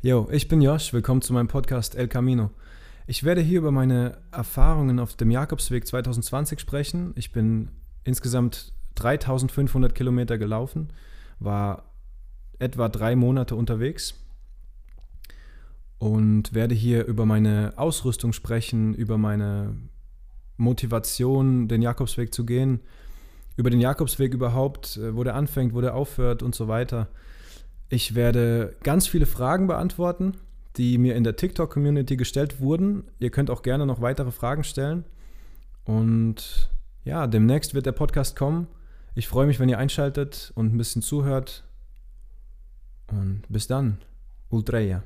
Yo, ich bin Josh, willkommen zu meinem Podcast El Camino. Ich werde hier über meine Erfahrungen auf dem Jakobsweg 2020 sprechen. Ich bin insgesamt 3500 Kilometer gelaufen, war etwa drei Monate unterwegs und werde hier über meine Ausrüstung sprechen, über meine Motivation, den Jakobsweg zu gehen, über den Jakobsweg überhaupt, äh, wo der anfängt, wo der aufhört und so weiter. Ich werde ganz viele Fragen beantworten, die mir in der TikTok-Community gestellt wurden. Ihr könnt auch gerne noch weitere Fragen stellen. Und ja, demnächst wird der Podcast kommen. Ich freue mich, wenn ihr einschaltet und ein bisschen zuhört. Und bis dann. Ultreia.